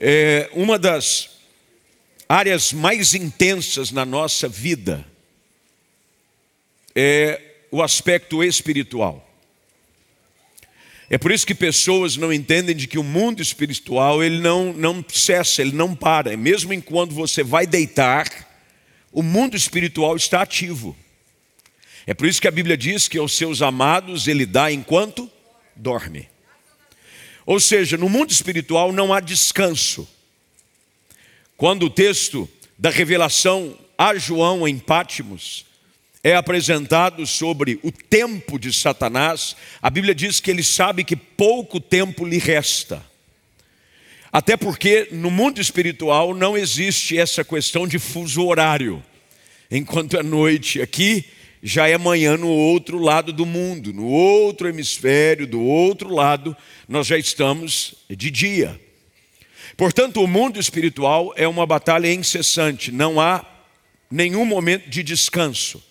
é uma das áreas mais intensas na nossa vida é o aspecto espiritual. É por isso que pessoas não entendem de que o mundo espiritual ele não, não cessa, ele não para. Mesmo enquanto você vai deitar, o mundo espiritual está ativo. É por isso que a Bíblia diz que aos seus amados ele dá enquanto dorme. Ou seja, no mundo espiritual não há descanso. Quando o texto da revelação a João em Pátimos é apresentado sobre o tempo de Satanás, a Bíblia diz que ele sabe que pouco tempo lhe resta. Até porque no mundo espiritual não existe essa questão de fuso horário. Enquanto é noite aqui, já é manhã no outro lado do mundo, no outro hemisfério, do outro lado, nós já estamos de dia. Portanto, o mundo espiritual é uma batalha incessante, não há nenhum momento de descanso.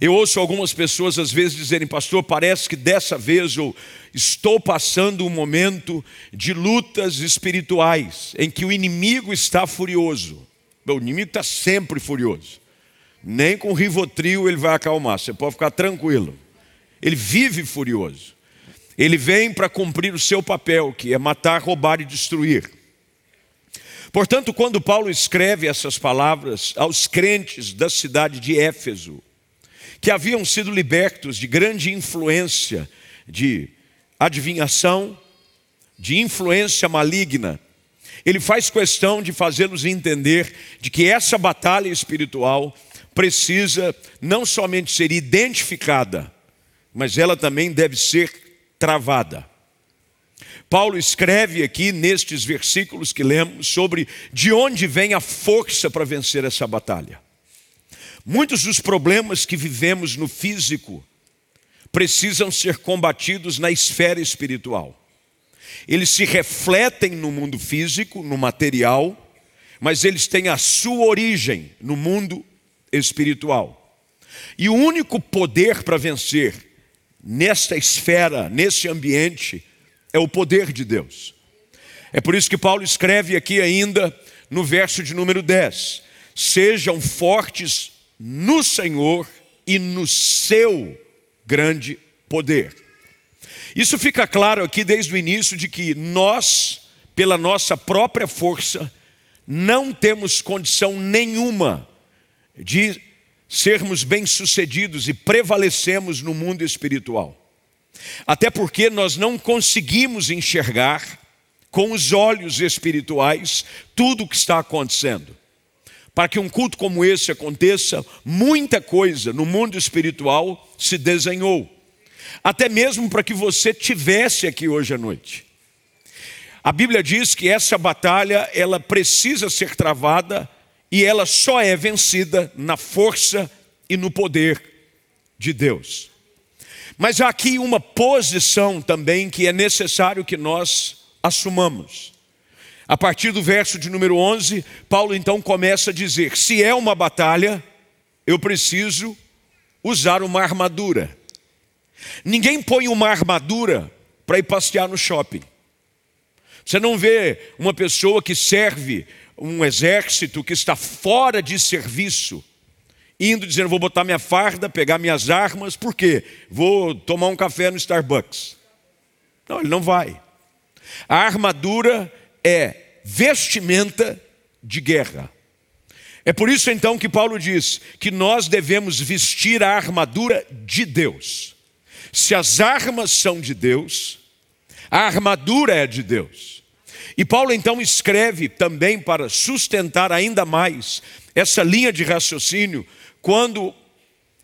Eu ouço algumas pessoas às vezes dizerem, pastor, parece que dessa vez eu estou passando um momento de lutas espirituais, em que o inimigo está furioso. O inimigo está sempre furioso. Nem com Rivotril ele vai acalmar, você pode ficar tranquilo. Ele vive furioso. Ele vem para cumprir o seu papel, que é matar, roubar e destruir. Portanto, quando Paulo escreve essas palavras aos crentes da cidade de Éfeso, que haviam sido libertos de grande influência de adivinhação, de influência maligna, ele faz questão de fazê-los entender de que essa batalha espiritual precisa não somente ser identificada, mas ela também deve ser travada. Paulo escreve aqui nestes versículos que lemos sobre de onde vem a força para vencer essa batalha. Muitos dos problemas que vivemos no físico precisam ser combatidos na esfera espiritual. Eles se refletem no mundo físico, no material, mas eles têm a sua origem no mundo espiritual. E o único poder para vencer nesta esfera, nesse ambiente, é o poder de Deus. É por isso que Paulo escreve aqui ainda no verso de número 10: Sejam fortes no Senhor e no seu grande poder. Isso fica claro aqui desde o início de que nós, pela nossa própria força, não temos condição nenhuma de sermos bem-sucedidos e prevalecemos no mundo espiritual. Até porque nós não conseguimos enxergar com os olhos espirituais tudo o que está acontecendo. Para que um culto como esse aconteça, muita coisa no mundo espiritual se desenhou. Até mesmo para que você tivesse aqui hoje à noite. A Bíblia diz que essa batalha, ela precisa ser travada e ela só é vencida na força e no poder de Deus. Mas há aqui uma posição também que é necessário que nós assumamos. A partir do verso de número 11, Paulo então começa a dizer: se é uma batalha, eu preciso usar uma armadura. Ninguém põe uma armadura para ir passear no shopping. Você não vê uma pessoa que serve um exército que está fora de serviço indo dizendo: vou botar minha farda, pegar minhas armas, por quê? Vou tomar um café no Starbucks. Não, ele não vai. A armadura é vestimenta de guerra. É por isso então que Paulo diz que nós devemos vestir a armadura de Deus. Se as armas são de Deus, a armadura é de Deus. E Paulo então escreve também para sustentar ainda mais essa linha de raciocínio quando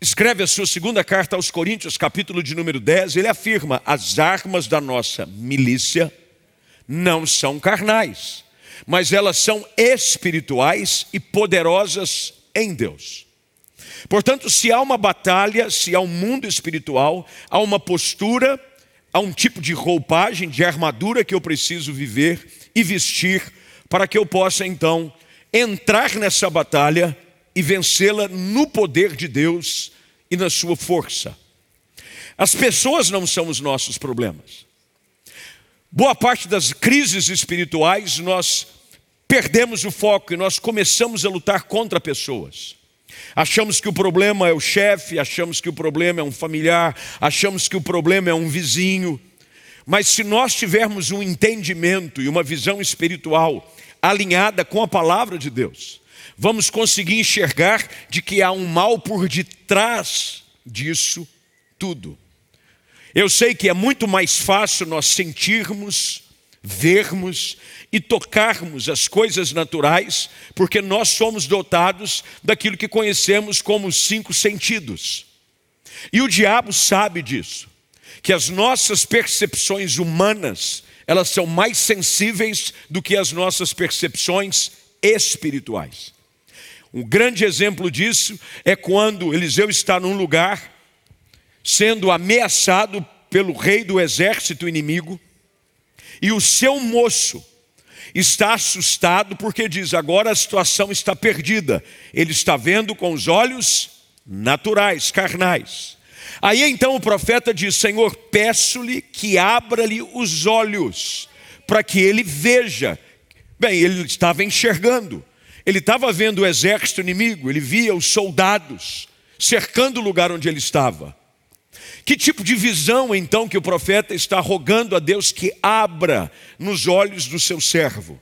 escreve a sua segunda carta aos Coríntios, capítulo de número 10, ele afirma: as armas da nossa milícia não são carnais, mas elas são espirituais e poderosas em Deus. Portanto, se há uma batalha, se há um mundo espiritual, há uma postura, há um tipo de roupagem, de armadura que eu preciso viver e vestir para que eu possa então entrar nessa batalha e vencê-la no poder de Deus e na sua força. As pessoas não são os nossos problemas. Boa parte das crises espirituais nós perdemos o foco e nós começamos a lutar contra pessoas. Achamos que o problema é o chefe, achamos que o problema é um familiar, achamos que o problema é um vizinho. Mas se nós tivermos um entendimento e uma visão espiritual alinhada com a palavra de Deus, vamos conseguir enxergar de que há um mal por detrás disso tudo. Eu sei que é muito mais fácil nós sentirmos, vermos e tocarmos as coisas naturais, porque nós somos dotados daquilo que conhecemos como os cinco sentidos. E o diabo sabe disso, que as nossas percepções humanas, elas são mais sensíveis do que as nossas percepções espirituais. Um grande exemplo disso é quando Eliseu está num lugar sendo ameaçado pelo rei do exército inimigo, e o seu moço está assustado porque diz: agora a situação está perdida. Ele está vendo com os olhos naturais, carnais. Aí então o profeta diz: Senhor, peço-lhe que abra-lhe os olhos, para que ele veja. Bem, ele estava enxergando, ele estava vendo o exército inimigo, ele via os soldados cercando o lugar onde ele estava. Que tipo de visão então que o profeta está rogando a Deus que abra nos olhos do seu servo?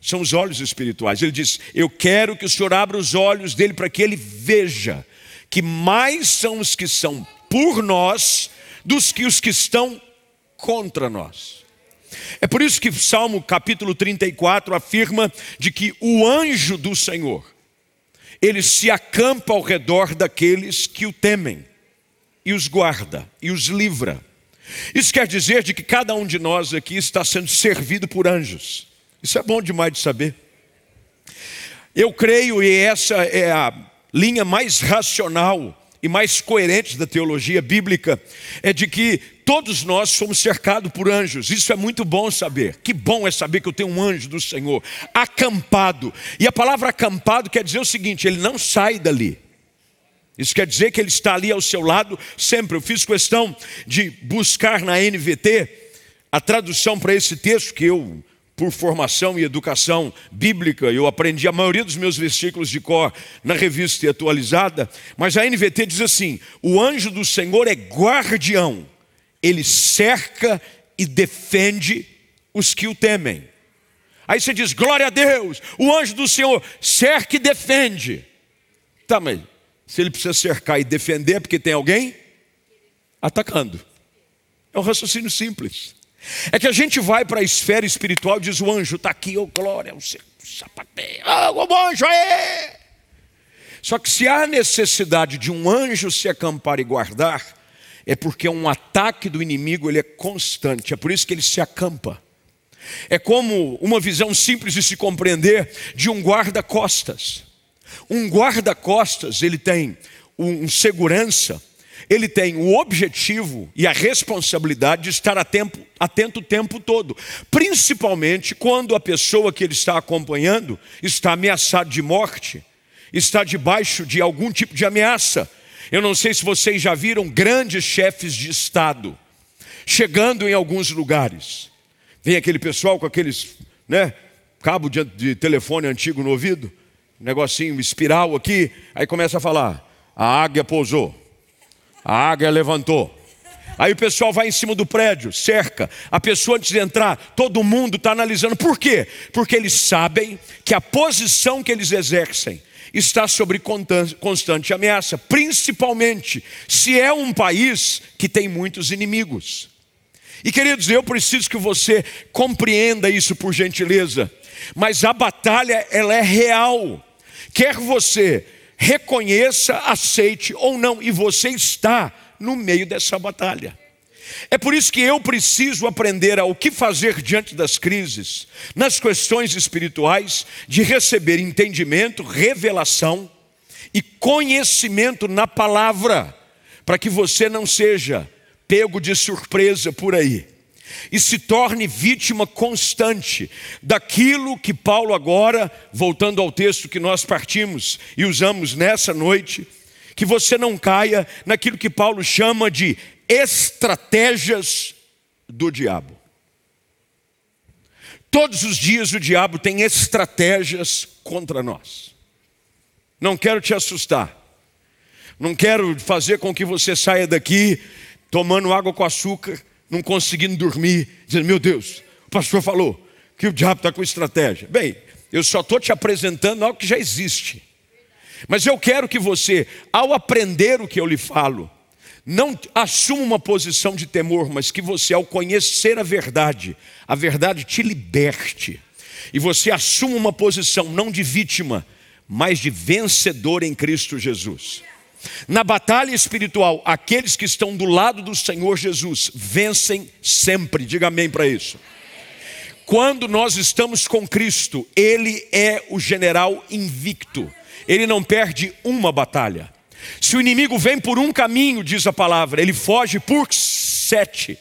São os olhos espirituais. Ele diz: Eu quero que o Senhor abra os olhos dele para que ele veja que mais são os que são por nós dos que os que estão contra nós. É por isso que Salmo capítulo 34 afirma de que o anjo do Senhor, ele se acampa ao redor daqueles que o temem e os guarda e os livra. Isso quer dizer de que cada um de nós aqui está sendo servido por anjos. Isso é bom demais de saber. Eu creio, e essa é a linha mais racional e mais coerente da teologia bíblica, é de que todos nós somos cercados por anjos. Isso é muito bom saber. Que bom é saber que eu tenho um anjo do Senhor acampado. E a palavra acampado quer dizer o seguinte: ele não sai dali. Isso quer dizer que ele está ali ao seu lado sempre. Eu fiz questão de buscar na NVT a tradução para esse texto que eu, por formação e educação bíblica, eu aprendi a maioria dos meus versículos de cor na revista atualizada, mas a NVT diz assim: "O anjo do Senhor é guardião. Ele cerca e defende os que o temem." Aí você diz: "Glória a Deus! O anjo do Senhor cerca e defende." Tá, mas se ele precisa cercar e defender, é porque tem alguém atacando. É um raciocínio simples. É que a gente vai para a esfera espiritual e diz: o anjo está aqui, oh glória, o sapateio, oh, o anjo é. Só que se há necessidade de um anjo se acampar e guardar, é porque um ataque do inimigo ele é constante, é por isso que ele se acampa. É como uma visão simples de se compreender de um guarda-costas. Um guarda-costas, ele tem um segurança, ele tem o objetivo e a responsabilidade de estar atento, atento o tempo todo, principalmente quando a pessoa que ele está acompanhando está ameaçada de morte, está debaixo de algum tipo de ameaça. Eu não sei se vocês já viram grandes chefes de Estado chegando em alguns lugares. Vem aquele pessoal com aqueles, né, cabo de, de telefone antigo no ouvido negocinho, espiral aqui, aí começa a falar: a águia pousou, a águia levantou. Aí o pessoal vai em cima do prédio, cerca. A pessoa antes de entrar, todo mundo está analisando. Por quê? Porque eles sabem que a posição que eles exercem está sobre constante ameaça, principalmente se é um país que tem muitos inimigos. E queridos, eu preciso que você compreenda isso por gentileza. Mas a batalha ela é real. Quer você reconheça, aceite ou não, e você está no meio dessa batalha. É por isso que eu preciso aprender ao que fazer diante das crises, nas questões espirituais, de receber entendimento, revelação e conhecimento na palavra, para que você não seja pego de surpresa por aí e se torne vítima constante daquilo que Paulo, agora, voltando ao texto que nós partimos e usamos nessa noite, que você não caia naquilo que Paulo chama de estratégias do diabo. Todos os dias o diabo tem estratégias contra nós. Não quero te assustar. Não quero fazer com que você saia daqui tomando água com açúcar, não conseguindo dormir, dizendo: Meu Deus, o pastor falou que o diabo está com estratégia. Bem, eu só estou te apresentando algo que já existe. Mas eu quero que você, ao aprender o que eu lhe falo, não assuma uma posição de temor, mas que você, ao conhecer a verdade, a verdade te liberte. E você assuma uma posição não de vítima, mas de vencedor em Cristo Jesus. Na batalha espiritual, aqueles que estão do lado do Senhor Jesus vencem sempre. Diga amém para isso. Quando nós estamos com Cristo, Ele é o general invicto, ele não perde uma batalha. Se o inimigo vem por um caminho, diz a palavra, ele foge por sete.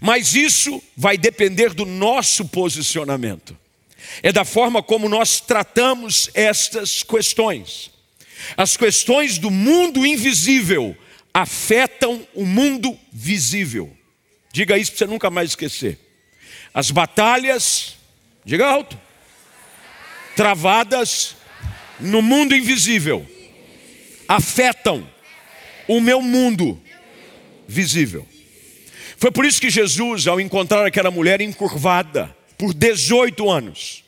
Mas isso vai depender do nosso posicionamento, é da forma como nós tratamos estas questões. As questões do mundo invisível afetam o mundo visível. Diga isso para você nunca mais esquecer. As batalhas, diga alto, travadas no mundo invisível afetam o meu mundo visível. Foi por isso que Jesus, ao encontrar aquela mulher encurvada por 18 anos,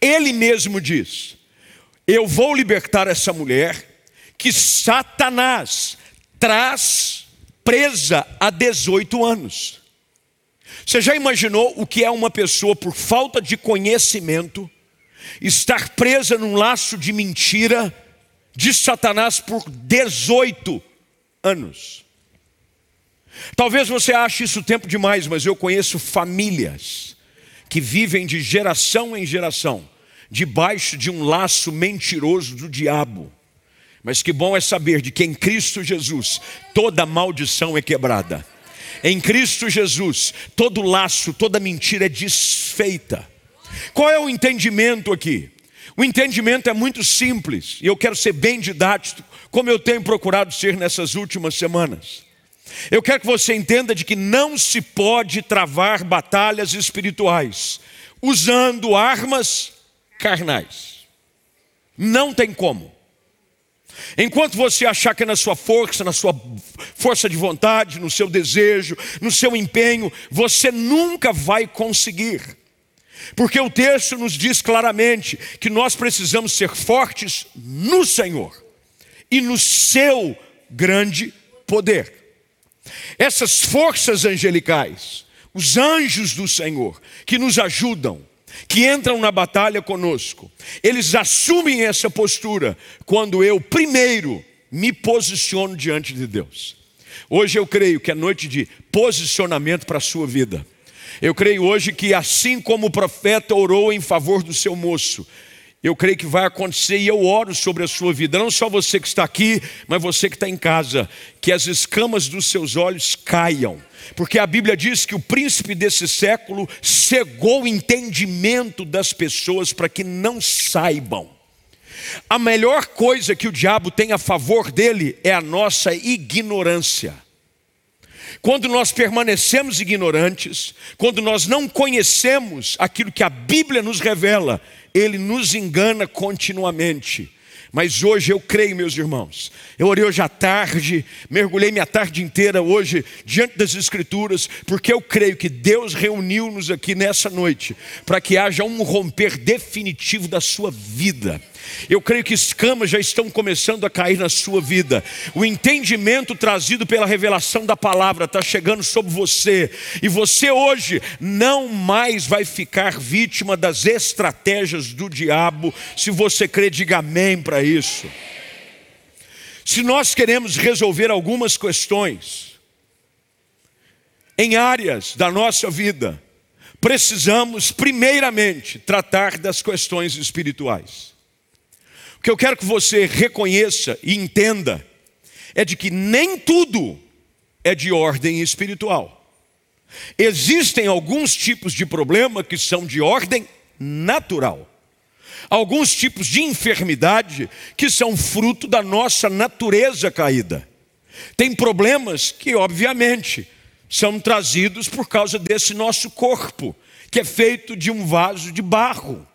ele mesmo diz: Eu vou libertar essa mulher que Satanás traz presa há 18 anos. Você já imaginou o que é uma pessoa, por falta de conhecimento, estar presa num laço de mentira de Satanás por 18 anos. Talvez você ache isso tempo demais, mas eu conheço famílias que vivem de geração em geração, debaixo de um laço mentiroso do diabo. Mas que bom é saber de que em Cristo Jesus toda maldição é quebrada. Em Cristo Jesus, todo laço, toda mentira é desfeita. Qual é o entendimento aqui? O entendimento é muito simples, e eu quero ser bem didático, como eu tenho procurado ser nessas últimas semanas. Eu quero que você entenda de que não se pode travar batalhas espirituais usando armas carnais. Não tem como. Enquanto você achar que é na sua força, na sua força de vontade, no seu desejo, no seu empenho, você nunca vai conseguir. Porque o texto nos diz claramente que nós precisamos ser fortes no Senhor e no seu grande poder. Essas forças angelicais, os anjos do Senhor, que nos ajudam, que entram na batalha conosco, eles assumem essa postura quando eu primeiro me posiciono diante de Deus. Hoje eu creio que é noite de posicionamento para a sua vida. Eu creio hoje que, assim como o profeta orou em favor do seu moço, eu creio que vai acontecer e eu oro sobre a sua vida, não só você que está aqui, mas você que está em casa, que as escamas dos seus olhos caiam, porque a Bíblia diz que o príncipe desse século cegou o entendimento das pessoas para que não saibam. A melhor coisa que o diabo tem a favor dele é a nossa ignorância. Quando nós permanecemos ignorantes, quando nós não conhecemos aquilo que a Bíblia nos revela, ele nos engana continuamente. Mas hoje eu creio, meus irmãos. Eu orei hoje à tarde, mergulhei minha tarde inteira hoje diante das Escrituras, porque eu creio que Deus reuniu-nos aqui nessa noite para que haja um romper definitivo da sua vida. Eu creio que escamas já estão começando a cair na sua vida. O entendimento trazido pela revelação da palavra está chegando sobre você. E você hoje não mais vai ficar vítima das estratégias do diabo. Se você crê, diga amém para isso. Se nós queremos resolver algumas questões em áreas da nossa vida, precisamos, primeiramente, tratar das questões espirituais que eu quero que você reconheça e entenda é de que nem tudo é de ordem espiritual. Existem alguns tipos de problema que são de ordem natural. Alguns tipos de enfermidade que são fruto da nossa natureza caída. Tem problemas que, obviamente, são trazidos por causa desse nosso corpo que é feito de um vaso de barro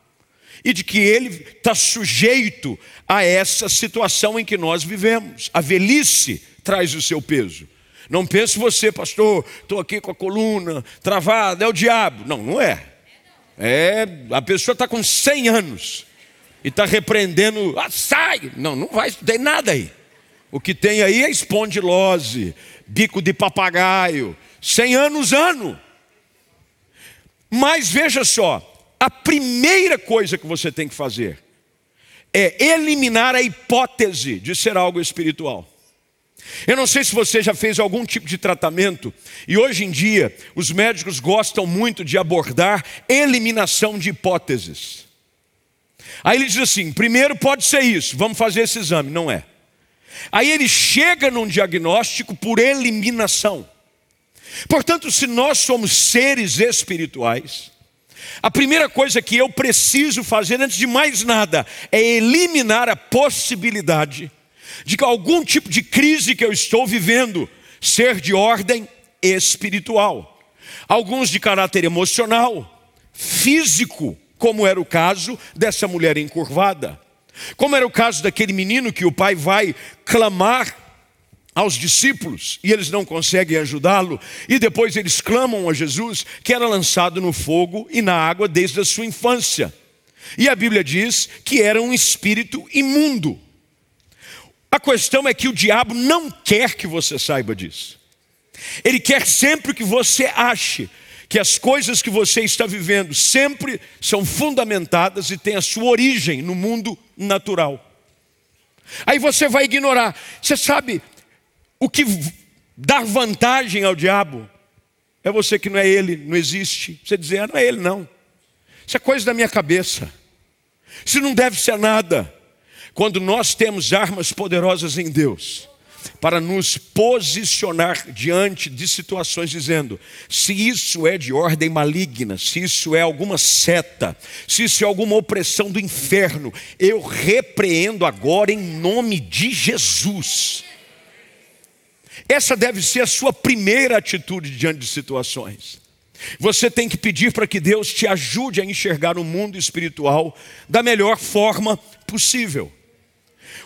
e de que ele está sujeito a essa situação em que nós vivemos. A velhice traz o seu peso. Não pense você, pastor, estou aqui com a coluna travada, é o diabo. Não, não é. É, a pessoa está com 100 anos e está repreendendo, ah, sai! Não, não vai, não tem nada aí. O que tem aí é espondilose, bico de papagaio, 100 anos ano. Mas veja só, a primeira coisa que você tem que fazer é eliminar a hipótese de ser algo espiritual. Eu não sei se você já fez algum tipo de tratamento, e hoje em dia os médicos gostam muito de abordar eliminação de hipóteses. Aí ele diz assim: primeiro pode ser isso, vamos fazer esse exame. Não é. Aí ele chega num diagnóstico por eliminação. Portanto, se nós somos seres espirituais, a primeira coisa que eu preciso fazer antes de mais nada é eliminar a possibilidade de que algum tipo de crise que eu estou vivendo ser de ordem espiritual. Alguns de caráter emocional, físico, como era o caso dessa mulher encurvada. Como era o caso daquele menino que o pai vai clamar aos discípulos e eles não conseguem ajudá-lo, e depois eles clamam a Jesus, que era lançado no fogo e na água desde a sua infância. E a Bíblia diz que era um espírito imundo. A questão é que o diabo não quer que você saiba disso. Ele quer sempre que você ache que as coisas que você está vivendo sempre são fundamentadas e têm a sua origem no mundo natural. Aí você vai ignorar. Você sabe, o que dá vantagem ao diabo é você que não é ele, não existe. Você dizer, ah, não é ele, não. Isso é coisa da minha cabeça. Isso não deve ser nada. Quando nós temos armas poderosas em Deus, para nos posicionar diante de situações, dizendo: se isso é de ordem maligna, se isso é alguma seta, se isso é alguma opressão do inferno, eu repreendo agora em nome de Jesus. Essa deve ser a sua primeira atitude diante de situações. Você tem que pedir para que Deus te ajude a enxergar o mundo espiritual da melhor forma possível.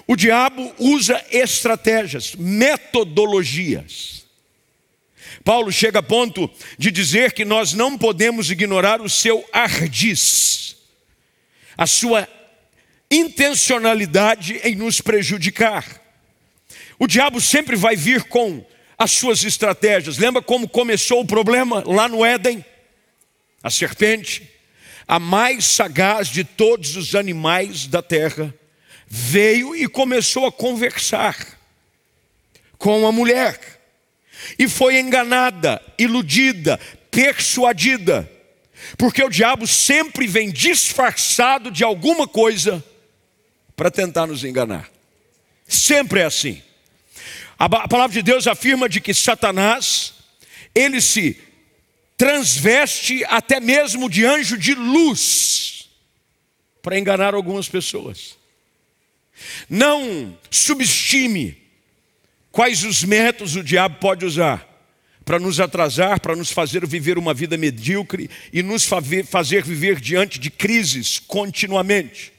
O diabo usa estratégias, metodologias. Paulo chega a ponto de dizer que nós não podemos ignorar o seu ardiz, a sua intencionalidade em nos prejudicar. O diabo sempre vai vir com as suas estratégias. Lembra como começou o problema lá no Éden? A serpente, a mais sagaz de todos os animais da terra, veio e começou a conversar com a mulher. E foi enganada, iludida, persuadida. Porque o diabo sempre vem disfarçado de alguma coisa para tentar nos enganar. Sempre é assim. A palavra de Deus afirma de que Satanás, ele se transveste até mesmo de anjo de luz para enganar algumas pessoas. Não subestime quais os métodos o diabo pode usar para nos atrasar, para nos fazer viver uma vida medíocre e nos fazer viver diante de crises continuamente.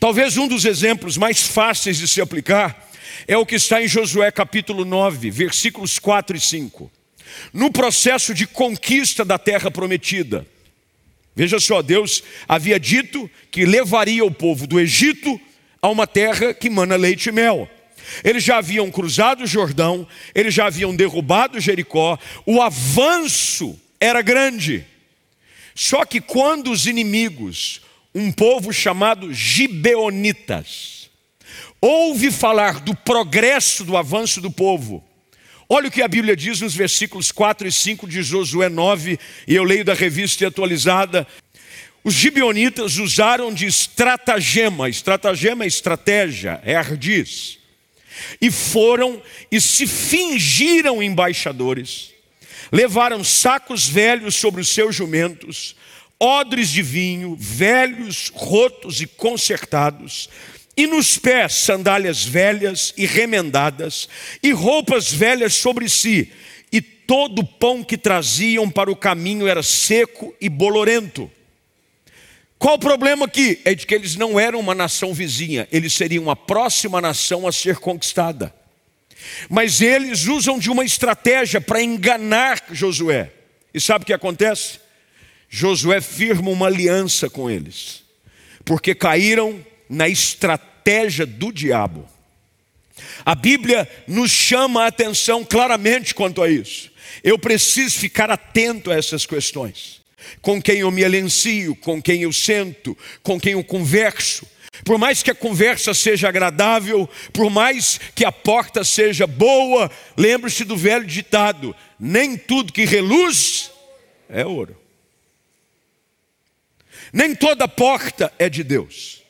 Talvez um dos exemplos mais fáceis de se aplicar é o que está em Josué capítulo 9, versículos 4 e 5. No processo de conquista da terra prometida, veja só, Deus havia dito que levaria o povo do Egito a uma terra que mana leite e mel. Eles já haviam cruzado o Jordão, eles já haviam derrubado Jericó, o avanço era grande. Só que quando os inimigos, um povo chamado Gibeonitas, ouve falar do progresso do avanço do povo. Olha o que a Bíblia diz nos versículos 4 e 5 de Josué 9, e eu leio da revista atualizada. Os gibeonitas usaram de estratagema, estratagema é estratégia, é ardiz, e foram e se fingiram embaixadores, levaram sacos velhos sobre os seus jumentos, odres de vinho, velhos, rotos e consertados, e nos pés sandálias velhas e remendadas, e roupas velhas sobre si, e todo pão que traziam para o caminho era seco e bolorento. Qual o problema aqui? É de que eles não eram uma nação vizinha, eles seriam a próxima nação a ser conquistada. Mas eles usam de uma estratégia para enganar Josué. E sabe o que acontece? Josué firma uma aliança com eles, porque caíram na estratégia do diabo. A Bíblia nos chama a atenção claramente quanto a isso. Eu preciso ficar atento a essas questões. Com quem eu me alencio, com quem eu sento, com quem eu converso. Por mais que a conversa seja agradável, por mais que a porta seja boa, lembre-se do velho ditado: nem tudo que reluz é ouro. Nem toda porta é de Deus.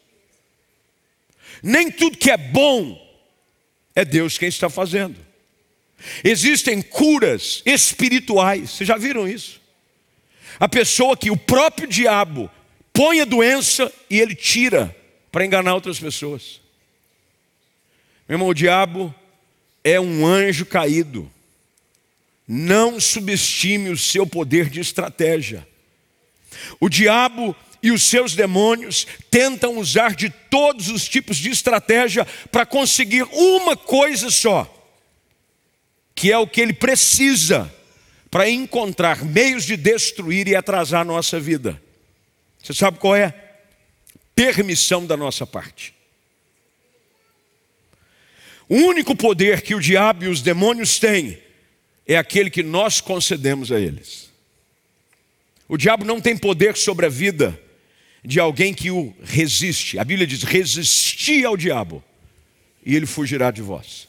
Nem tudo que é bom é Deus quem está fazendo. Existem curas espirituais, vocês já viram isso? A pessoa que o próprio diabo põe a doença e ele tira para enganar outras pessoas. Meu irmão, o diabo é um anjo caído. Não subestime o seu poder de estratégia. O diabo e os seus demônios tentam usar de todos os tipos de estratégia para conseguir uma coisa só, que é o que ele precisa para encontrar meios de destruir e atrasar a nossa vida. Você sabe qual é? Permissão da nossa parte. O único poder que o diabo e os demônios têm é aquele que nós concedemos a eles. O diabo não tem poder sobre a vida de alguém que o resiste. A Bíblia diz: resisti ao diabo e ele fugirá de vós.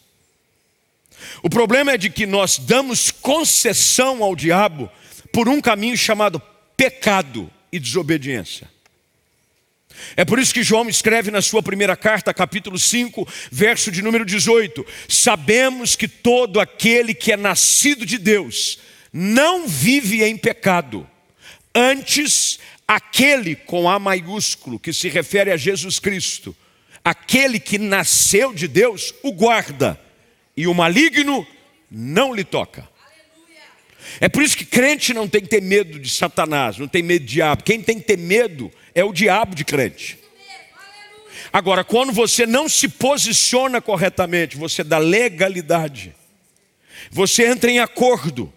O problema é de que nós damos concessão ao diabo por um caminho chamado pecado e desobediência. É por isso que João escreve na sua primeira carta, capítulo 5, verso de número 18: Sabemos que todo aquele que é nascido de Deus não vive em pecado, antes aquele com A maiúsculo, que se refere a Jesus Cristo, aquele que nasceu de Deus, o guarda, e o maligno não lhe toca. É por isso que crente não tem que ter medo de Satanás, não tem medo de diabo. Quem tem que ter medo é o diabo de crente. Agora, quando você não se posiciona corretamente, você dá legalidade, você entra em acordo,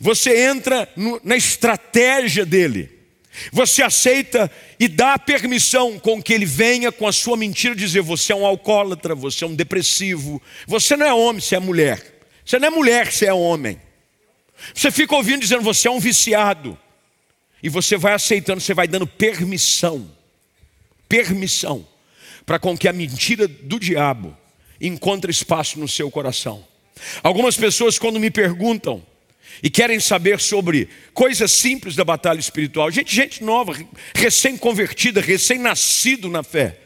você entra no, na estratégia dele. Você aceita e dá permissão com que ele venha com a sua mentira dizer: você é um alcoólatra, você é um depressivo, você não é homem, você é mulher. Você não é mulher, você é homem. Você fica ouvindo dizendo: você é um viciado. E você vai aceitando, você vai dando permissão, permissão, para com que a mentira do diabo encontre espaço no seu coração. Algumas pessoas, quando me perguntam, e querem saber sobre coisas simples da batalha espiritual. Gente, gente nova, recém-convertida, recém-nascido na fé.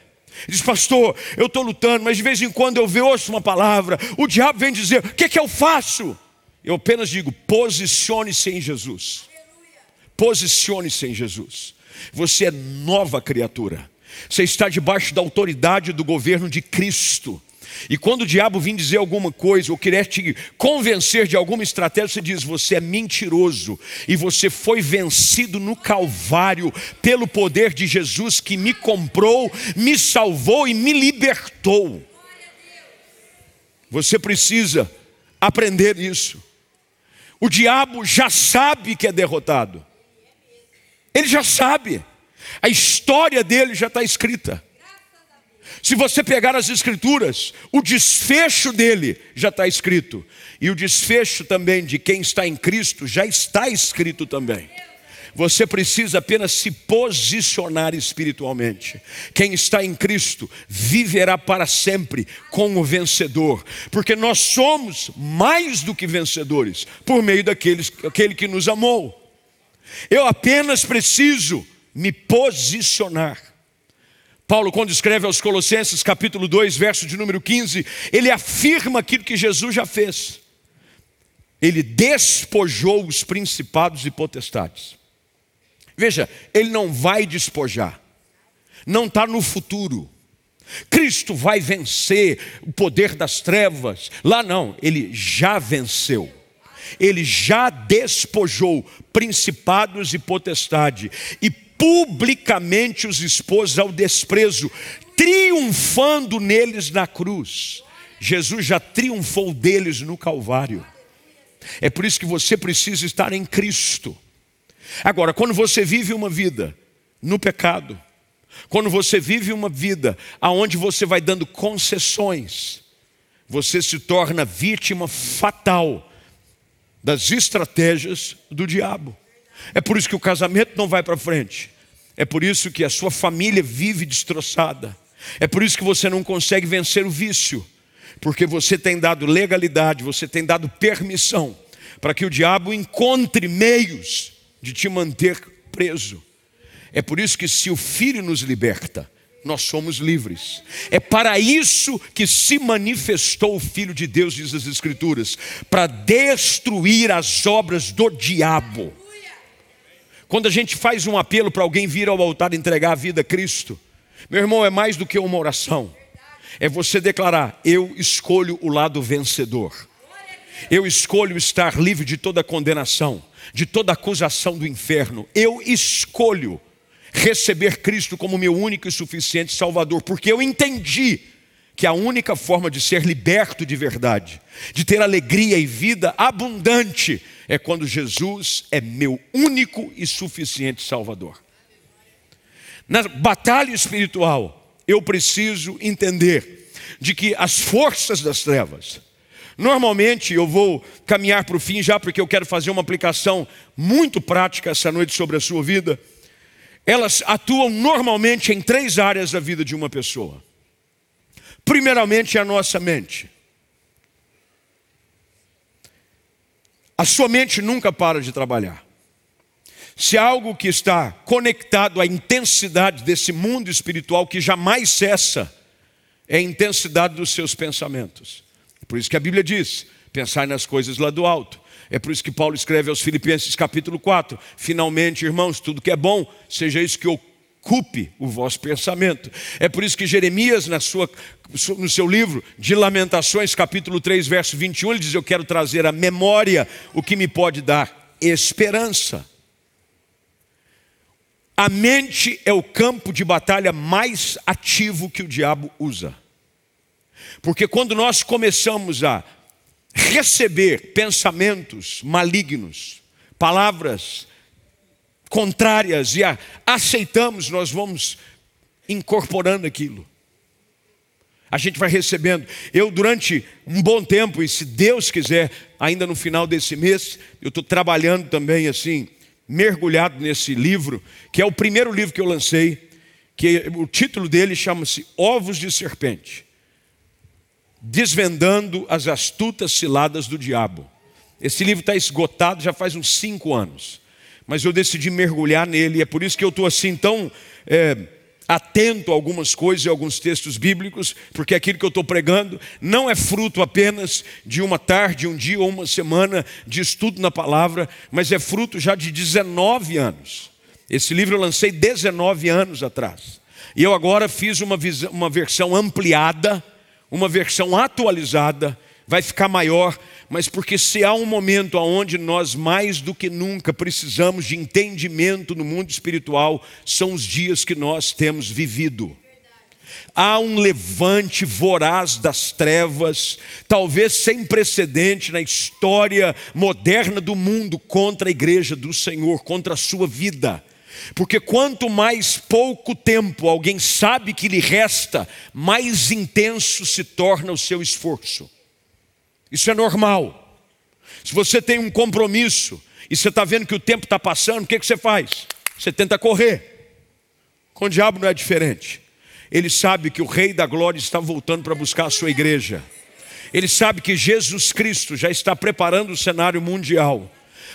Diz, pastor, eu estou lutando, mas de vez em quando eu ouço uma palavra, o diabo vem dizer: o que, é que eu faço? Eu apenas digo: posicione-se em Jesus. Posicione-se em Jesus. Você é nova criatura. Você está debaixo da autoridade do governo de Cristo. E quando o diabo vir dizer alguma coisa ou querer te convencer de alguma estratégia, você diz: você é mentiroso e você foi vencido no Calvário pelo poder de Jesus que me comprou, me salvou e me libertou. Você precisa aprender isso. O diabo já sabe que é derrotado, ele já sabe, a história dele já está escrita. Se você pegar as Escrituras, o desfecho dele já está escrito. E o desfecho também de quem está em Cristo já está escrito também. Você precisa apenas se posicionar espiritualmente. Quem está em Cristo viverá para sempre como vencedor, porque nós somos mais do que vencedores por meio daqueles, daquele que nos amou. Eu apenas preciso me posicionar. Paulo, quando escreve aos Colossenses, capítulo 2, verso de número 15, ele afirma aquilo que Jesus já fez. Ele despojou os principados e potestades. Veja, ele não vai despojar, não está no futuro. Cristo vai vencer o poder das trevas. Lá não, ele já venceu. ele já despojou principados e potestade e publicamente os expôs ao desprezo, triunfando neles na cruz. Jesus já triunfou deles no Calvário. É por isso que você precisa estar em Cristo. Agora, quando você vive uma vida no pecado, quando você vive uma vida aonde você vai dando concessões, você se torna vítima fatal das estratégias do diabo. É por isso que o casamento não vai para frente. É por isso que a sua família vive destroçada. É por isso que você não consegue vencer o vício, porque você tem dado legalidade, você tem dado permissão para que o diabo encontre meios de te manter preso. É por isso que, se o Filho nos liberta, nós somos livres. É para isso que se manifestou o Filho de Deus, diz as Escrituras, para destruir as obras do diabo. Quando a gente faz um apelo para alguém vir ao altar e entregar a vida a Cristo, meu irmão, é mais do que uma oração. É você declarar: Eu escolho o lado vencedor. Eu escolho estar livre de toda condenação, de toda acusação do inferno. Eu escolho receber Cristo como meu único e suficiente Salvador, porque eu entendi que a única forma de ser liberto de verdade, de ter alegria e vida abundante, é quando Jesus é meu único e suficiente Salvador. Na batalha espiritual, eu preciso entender de que as forças das trevas, normalmente eu vou caminhar para o fim já, porque eu quero fazer uma aplicação muito prática essa noite sobre a sua vida. Elas atuam normalmente em três áreas da vida de uma pessoa. Primeiramente, é a nossa mente. A sua mente nunca para de trabalhar. Se algo que está conectado à intensidade desse mundo espiritual que jamais cessa, é a intensidade dos seus pensamentos. Por isso que a Bíblia diz: pensar nas coisas lá do alto. É por isso que Paulo escreve aos Filipenses capítulo 4: Finalmente, irmãos, tudo que é bom, seja isso que ocupe o vosso pensamento. É por isso que Jeremias, na sua, no seu livro de Lamentações, capítulo 3, verso 21, ele diz: Eu quero trazer à memória o que me pode dar esperança. A mente é o campo de batalha mais ativo que o diabo usa. Porque quando nós começamos a receber pensamentos malignos, palavras contrárias e a aceitamos, nós vamos incorporando aquilo. A gente vai recebendo. Eu, durante um bom tempo, e se Deus quiser, ainda no final desse mês, eu estou trabalhando também assim, mergulhado nesse livro, que é o primeiro livro que eu lancei, que o título dele chama-se Ovos de Serpente Desvendando as astutas ciladas do diabo. Esse livro está esgotado já faz uns cinco anos, mas eu decidi mergulhar nele, e é por isso que eu estou assim tão. É, atento a algumas coisas e alguns textos bíblicos, porque aquilo que eu estou pregando não é fruto apenas de uma tarde, um dia ou uma semana de estudo na palavra, mas é fruto já de 19 anos. Esse livro eu lancei 19 anos atrás. E eu agora fiz uma, uma versão ampliada, uma versão atualizada, vai ficar maior, mas porque se há um momento onde nós mais do que nunca precisamos de entendimento no mundo espiritual, são os dias que nós temos vivido. Há um levante voraz das trevas, talvez sem precedente na história moderna do mundo, contra a igreja do Senhor, contra a sua vida. Porque quanto mais pouco tempo alguém sabe que lhe resta, mais intenso se torna o seu esforço. Isso é normal. Se você tem um compromisso e você está vendo que o tempo está passando, o que, que você faz? Você tenta correr. Com o diabo não é diferente. Ele sabe que o Rei da Glória está voltando para buscar a sua igreja. Ele sabe que Jesus Cristo já está preparando o cenário mundial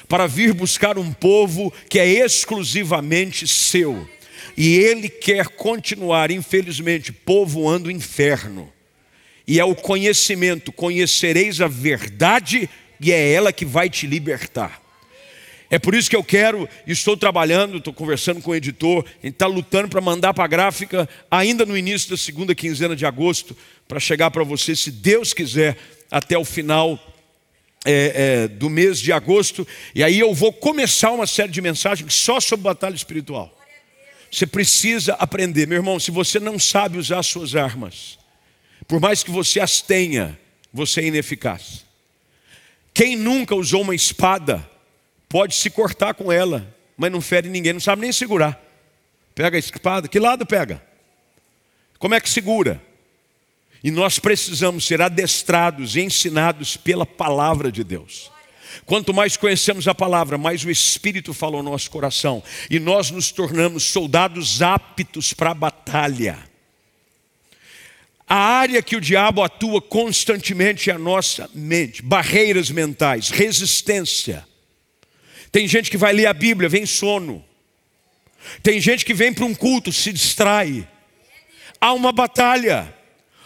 para vir buscar um povo que é exclusivamente seu. E ele quer continuar, infelizmente, povoando o inferno e é o conhecimento. Conhecereis a verdade e é ela que vai te libertar. É por isso que eu quero, estou trabalhando, estou conversando com o editor, a gente está lutando para mandar para a gráfica ainda no início da segunda quinzena de agosto, para chegar para você, se Deus quiser, até o final é, é, do mês de agosto, e aí eu vou começar uma série de mensagens só sobre batalha espiritual. Você precisa aprender, meu irmão, se você não sabe usar suas armas, por mais que você as tenha, você é ineficaz. Quem nunca usou uma espada pode se cortar com ela, mas não fere ninguém, não sabe nem segurar. Pega a espada, que lado pega? Como é que segura? E nós precisamos ser adestrados e ensinados pela palavra de Deus. Quanto mais conhecemos a palavra, mais o Espírito fala ao nosso coração. E nós nos tornamos soldados aptos para a batalha. A área que o diabo atua constantemente é a nossa mente, barreiras mentais, resistência. Tem gente que vai ler a Bíblia, vem sono. Tem gente que vem para um culto, se distrai. Há uma batalha.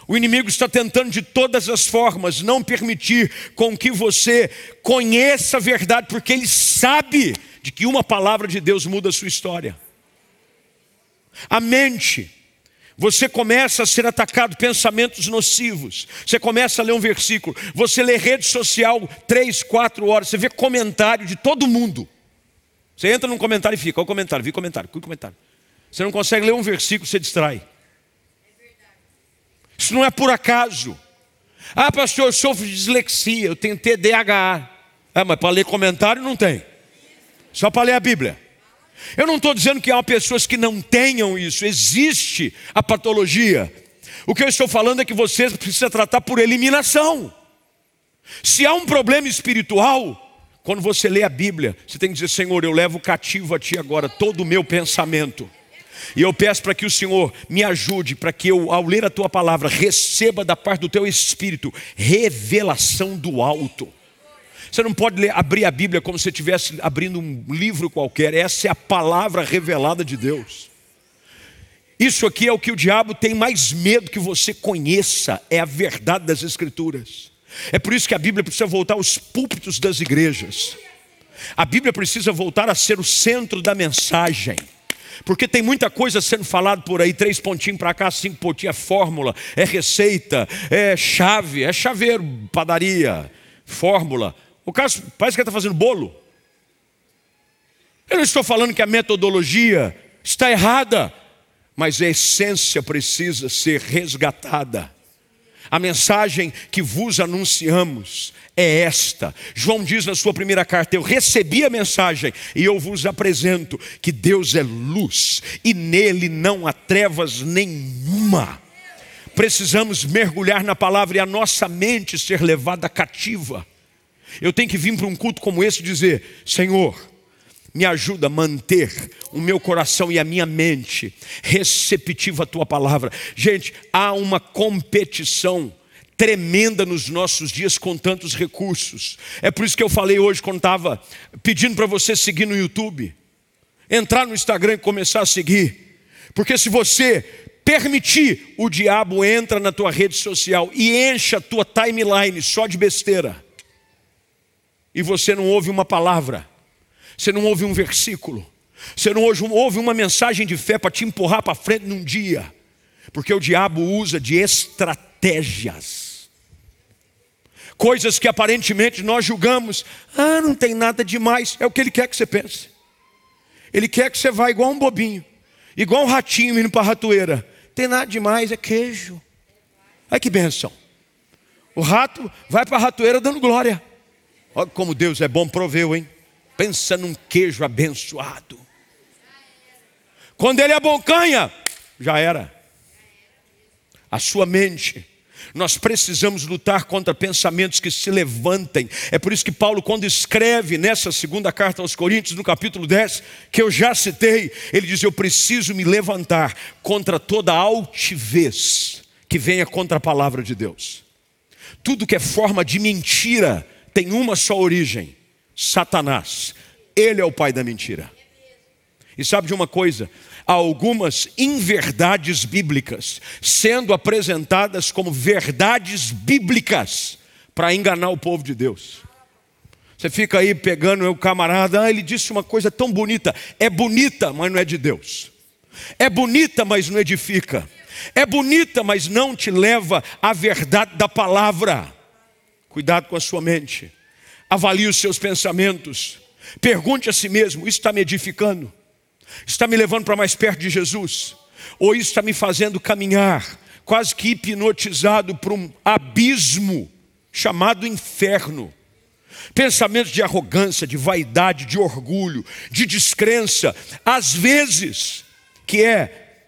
O inimigo está tentando de todas as formas não permitir com que você conheça a verdade, porque ele sabe de que uma palavra de Deus muda a sua história. A mente, você começa a ser atacado pensamentos nocivos. Você começa a ler um versículo, você lê rede social três, quatro horas, você vê comentário de todo mundo. Você entra num comentário e fica, olha o comentário, vi comentário, vi comentário. Você não consegue ler um versículo, você distrai. Isso não é por acaso. Ah, pastor, eu sofro de dislexia, eu tenho TDAH. Ah, mas para ler comentário não tem. Só para ler a Bíblia. Eu não estou dizendo que há pessoas que não tenham isso, existe a patologia. O que eu estou falando é que você precisa tratar por eliminação. Se há um problema espiritual, quando você lê a Bíblia, você tem que dizer: Senhor, eu levo cativo a Ti agora todo o meu pensamento. E eu peço para que o Senhor me ajude, para que eu, ao ler a tua palavra, receba da parte do teu espírito revelação do alto. Você não pode ler, abrir a Bíblia como se estivesse abrindo um livro qualquer, essa é a palavra revelada de Deus. Isso aqui é o que o diabo tem mais medo que você conheça, é a verdade das Escrituras. É por isso que a Bíblia precisa voltar aos púlpitos das igrejas. A Bíblia precisa voltar a ser o centro da mensagem. Porque tem muita coisa sendo falada por aí, três pontinhos para cá, cinco pontinhos, é fórmula, é receita, é chave, é chaveiro, padaria, fórmula. O caso parece que ele está fazendo bolo. Eu não estou falando que a metodologia está errada, mas a essência precisa ser resgatada. A mensagem que vos anunciamos é esta. João diz na sua primeira carta: Eu recebi a mensagem e eu vos apresento que Deus é luz e nele não há trevas nenhuma. Precisamos mergulhar na palavra e a nossa mente ser levada cativa. Eu tenho que vir para um culto como esse e dizer: Senhor, me ajuda a manter o meu coração e a minha mente receptiva à tua palavra. Gente, há uma competição tremenda nos nossos dias com tantos recursos. É por isso que eu falei hoje quando estava pedindo para você seguir no YouTube, entrar no Instagram e começar a seguir. Porque se você permitir, o diabo entra na tua rede social e enche a tua timeline só de besteira. E você não ouve uma palavra você não ouve um versículo, você não ouve uma mensagem de fé para te empurrar para frente num dia, porque o diabo usa de estratégias, coisas que aparentemente nós julgamos, ah, não tem nada demais, é o que ele quer que você pense. Ele quer que você vá igual um bobinho, igual um ratinho indo para a ratoeira. Tem nada demais, é queijo. Olha que benção. O rato vai para a ratoeira dando glória. Olha como Deus é bom, proveu, hein? Pensa num queijo abençoado. Quando ele abocanha, já era. A sua mente. Nós precisamos lutar contra pensamentos que se levantem. É por isso que Paulo, quando escreve nessa segunda carta aos Coríntios, no capítulo 10, que eu já citei, ele diz: Eu preciso me levantar contra toda altivez que venha contra a palavra de Deus. Tudo que é forma de mentira tem uma só origem: Satanás. Ele é o pai da mentira. E sabe de uma coisa? Há algumas inverdades bíblicas sendo apresentadas como verdades bíblicas para enganar o povo de Deus. Você fica aí pegando o camarada, ah, ele disse uma coisa tão bonita. É bonita, mas não é de Deus. É bonita, mas não edifica. É bonita, mas não te leva à verdade da palavra. Cuidado com a sua mente. Avalie os seus pensamentos. Pergunte a si mesmo: isso está me edificando? Está me levando para mais perto de Jesus? Ou isso está me fazendo caminhar, quase que hipnotizado por um abismo chamado inferno? Pensamentos de arrogância, de vaidade, de orgulho, de descrença, às vezes, que é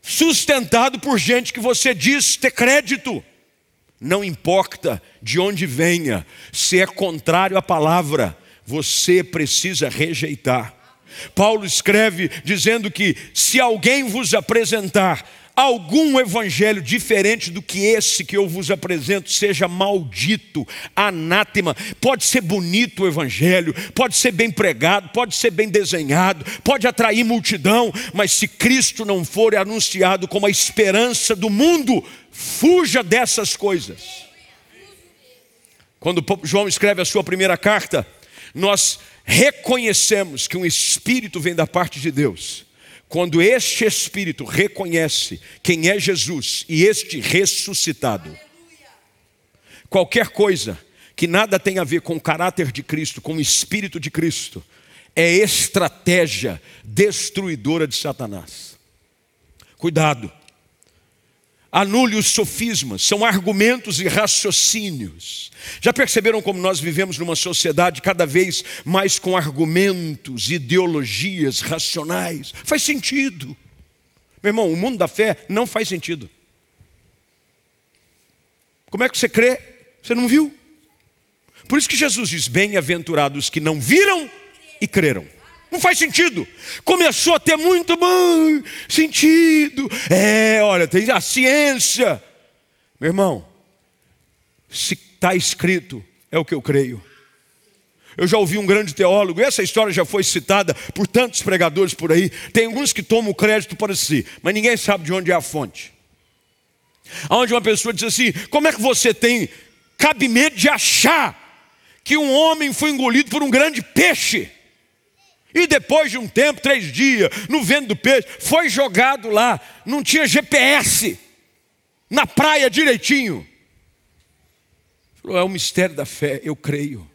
sustentado por gente que você diz ter crédito. Não importa de onde venha, se é contrário à palavra, você precisa rejeitar. Paulo escreve dizendo que se alguém vos apresentar algum evangelho diferente do que esse que eu vos apresento, seja maldito, anátema. Pode ser bonito o evangelho, pode ser bem pregado, pode ser bem desenhado, pode atrair multidão, mas se Cristo não for anunciado como a esperança do mundo, fuja dessas coisas. Quando João escreve a sua primeira carta, nós reconhecemos que um espírito vem da parte de Deus quando este espírito reconhece quem é Jesus e este ressuscitado, qualquer coisa que nada tem a ver com o caráter de Cristo, com o espírito de Cristo, é estratégia destruidora de Satanás. Cuidado. Anule os sofismas, são argumentos e raciocínios. Já perceberam como nós vivemos numa sociedade cada vez mais com argumentos, ideologias racionais? Faz sentido. Meu irmão, o mundo da fé não faz sentido. Como é que você crê? Você não viu? Por isso que Jesus diz: Bem-aventurados que não viram e creram. Não faz sentido. Começou a ter muito bom sentido. É, olha, tem a ciência. Meu irmão, se está escrito, é o que eu creio. Eu já ouvi um grande teólogo, essa história já foi citada por tantos pregadores por aí. Tem alguns que tomam crédito para si, mas ninguém sabe de onde é a fonte. Onde uma pessoa diz assim: como é que você tem cabimento de achar que um homem foi engolido por um grande peixe? E depois de um tempo, três dias, no vento do peixe, foi jogado lá, não tinha GPS, na praia direitinho. Falou, é o mistério da fé, eu creio.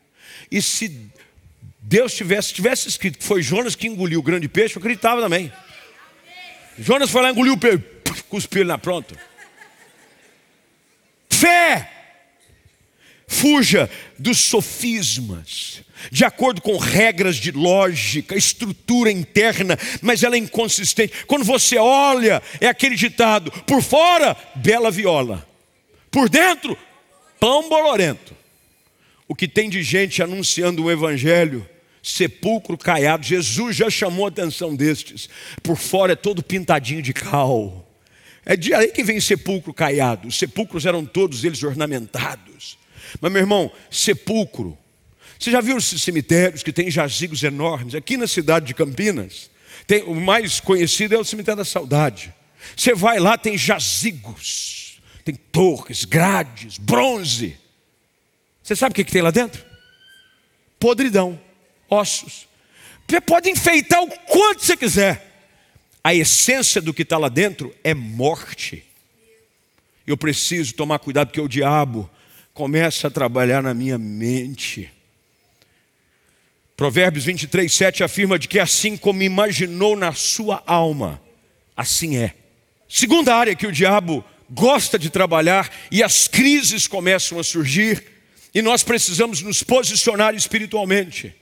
E se Deus tivesse, tivesse escrito que foi Jonas que engoliu o grande peixe, eu acreditava também. Jonas foi lá, engoliu o peixe, cuspiu na pronta. Fé! Fuja dos sofismas, de acordo com regras de lógica, estrutura interna, mas ela é inconsistente. Quando você olha, é aquele ditado: por fora, bela viola, por dentro, pão bolorento. O que tem de gente anunciando o evangelho, sepulcro caiado, Jesus já chamou a atenção destes. Por fora é todo pintadinho de cal. É de aí que vem sepulcro caiado. Os sepulcros eram todos eles ornamentados. Mas, meu irmão, sepulcro. Você já viu esses cemitérios que tem jazigos enormes? Aqui na cidade de Campinas, tem, o mais conhecido é o cemitério da Saudade. Você vai lá, tem jazigos, tem torres, grades, bronze. Você sabe o que, que tem lá dentro? Podridão, ossos. Você pode enfeitar o quanto você quiser. A essência do que está lá dentro é morte. Eu preciso tomar cuidado, porque o diabo começa a trabalhar na minha mente. Provérbios 23, 7 afirma de que assim como imaginou na sua alma, assim é. Segunda área que o diabo gosta de trabalhar e as crises começam a surgir, e nós precisamos nos posicionar espiritualmente,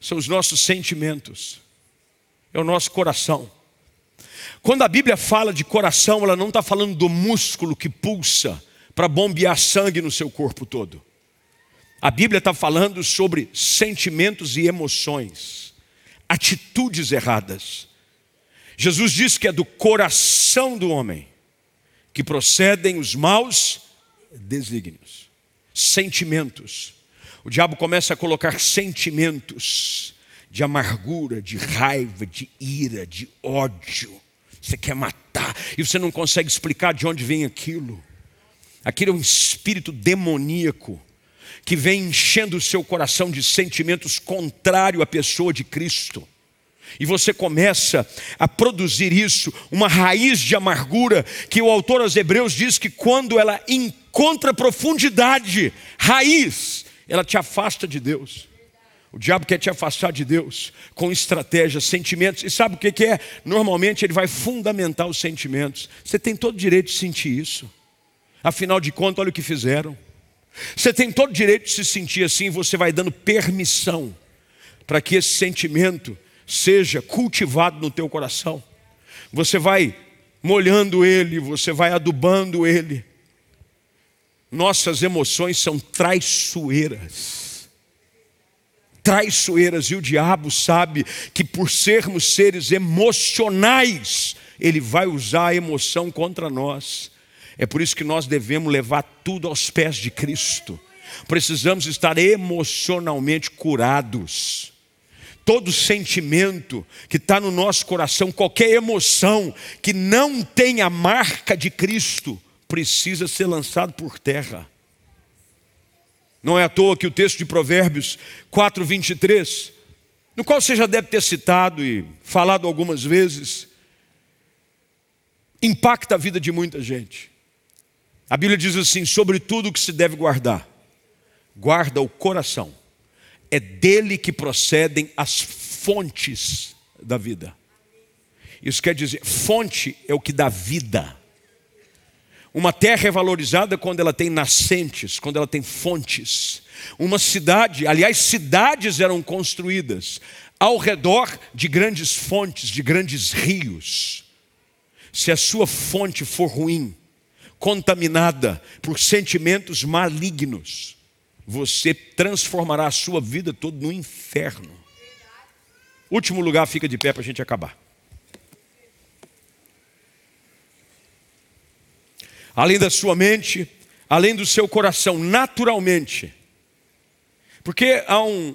são os nossos sentimentos, é o nosso coração. Quando a Bíblia fala de coração, ela não está falando do músculo que pulsa, para bombear sangue no seu corpo todo. A Bíblia está falando sobre sentimentos e emoções, atitudes erradas. Jesus diz que é do coração do homem que procedem os maus desígnios, sentimentos. O diabo começa a colocar sentimentos de amargura, de raiva, de ira, de ódio. Você quer matar e você não consegue explicar de onde vem aquilo. Aquele é um espírito demoníaco que vem enchendo o seu coração de sentimentos contrários à pessoa de Cristo. E você começa a produzir isso, uma raiz de amargura, que o autor aos Hebreus diz que quando ela encontra profundidade, raiz, ela te afasta de Deus. O diabo quer te afastar de Deus com estratégias, sentimentos. E sabe o que é? Normalmente ele vai fundamentar os sentimentos. Você tem todo o direito de sentir isso. Afinal de contas, olha o que fizeram. Você tem todo o direito de se sentir assim, você vai dando permissão para que esse sentimento seja cultivado no teu coração. Você vai molhando ele, você vai adubando ele. Nossas emoções são traiçoeiras. Traiçoeiras, e o diabo sabe que por sermos seres emocionais, ele vai usar a emoção contra nós. É por isso que nós devemos levar tudo aos pés de Cristo. Precisamos estar emocionalmente curados. Todo sentimento que está no nosso coração, qualquer emoção que não tem a marca de Cristo, precisa ser lançado por terra. Não é à toa que o texto de Provérbios 4, 23, no qual você já deve ter citado e falado algumas vezes, impacta a vida de muita gente. A Bíblia diz assim: sobre tudo que se deve guardar, guarda o coração, é dele que procedem as fontes da vida. Isso quer dizer, fonte é o que dá vida. Uma terra é valorizada quando ela tem nascentes, quando ela tem fontes. Uma cidade, aliás, cidades eram construídas ao redor de grandes fontes, de grandes rios. Se a sua fonte for ruim, contaminada por sentimentos malignos, você transformará a sua vida toda no inferno. Último lugar, fica de pé para a gente acabar. além da sua mente, além do seu coração, naturalmente. Porque há um,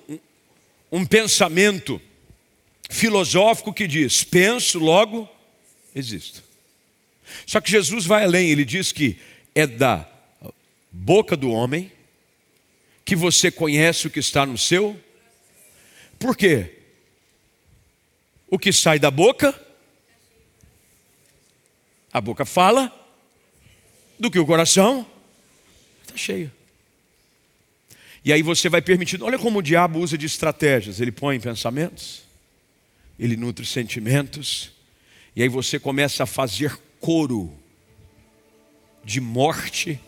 um pensamento filosófico que diz: penso, logo existo. Só que Jesus vai além, ele diz que é da boca do homem que você conhece o que está no seu. Por quê? O que sai da boca, a boca fala, do que o coração está cheio. E aí você vai permitindo, olha como o diabo usa de estratégias. Ele põe pensamentos, ele nutre sentimentos, e aí você começa a fazer coro de morte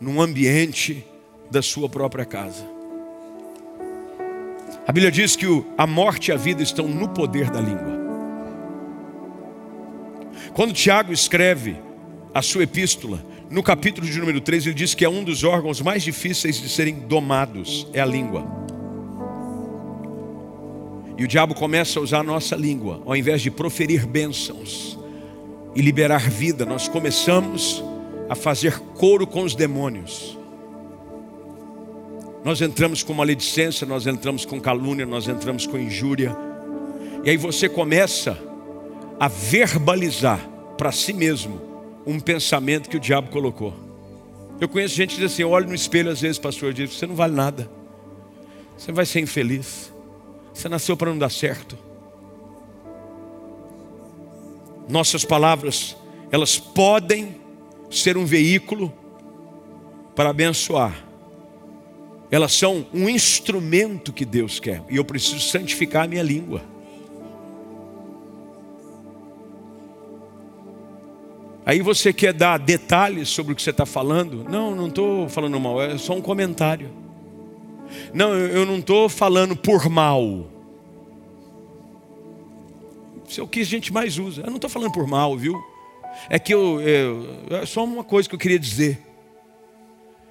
num ambiente da sua própria casa. A Bíblia diz que a morte e a vida estão no poder da língua. Quando Tiago escreve a sua epístola, no capítulo de número 3, ele diz que é um dos órgãos mais difíceis de serem domados, é a língua. E o diabo começa a usar a nossa língua, ao invés de proferir bênçãos e liberar vida, nós começamos a fazer coro com os demônios. Nós entramos com maledicência, nós entramos com calúnia, nós entramos com injúria. E aí você começa a verbalizar para si mesmo um pensamento que o diabo colocou. Eu conheço gente que diz assim: olha no espelho às vezes, pastor, diz: você não vale nada, você vai ser infeliz, você nasceu para não dar certo. Nossas palavras, elas podem ser um veículo para abençoar, elas são um instrumento que Deus quer, e eu preciso santificar a minha língua. Aí você quer dar detalhes sobre o que você está falando? Não, não estou falando mal, é só um comentário. Não, eu não estou falando por mal. É o que a gente mais usa. Eu não estou falando por mal, viu? É que eu, eu, é só uma coisa que eu queria dizer.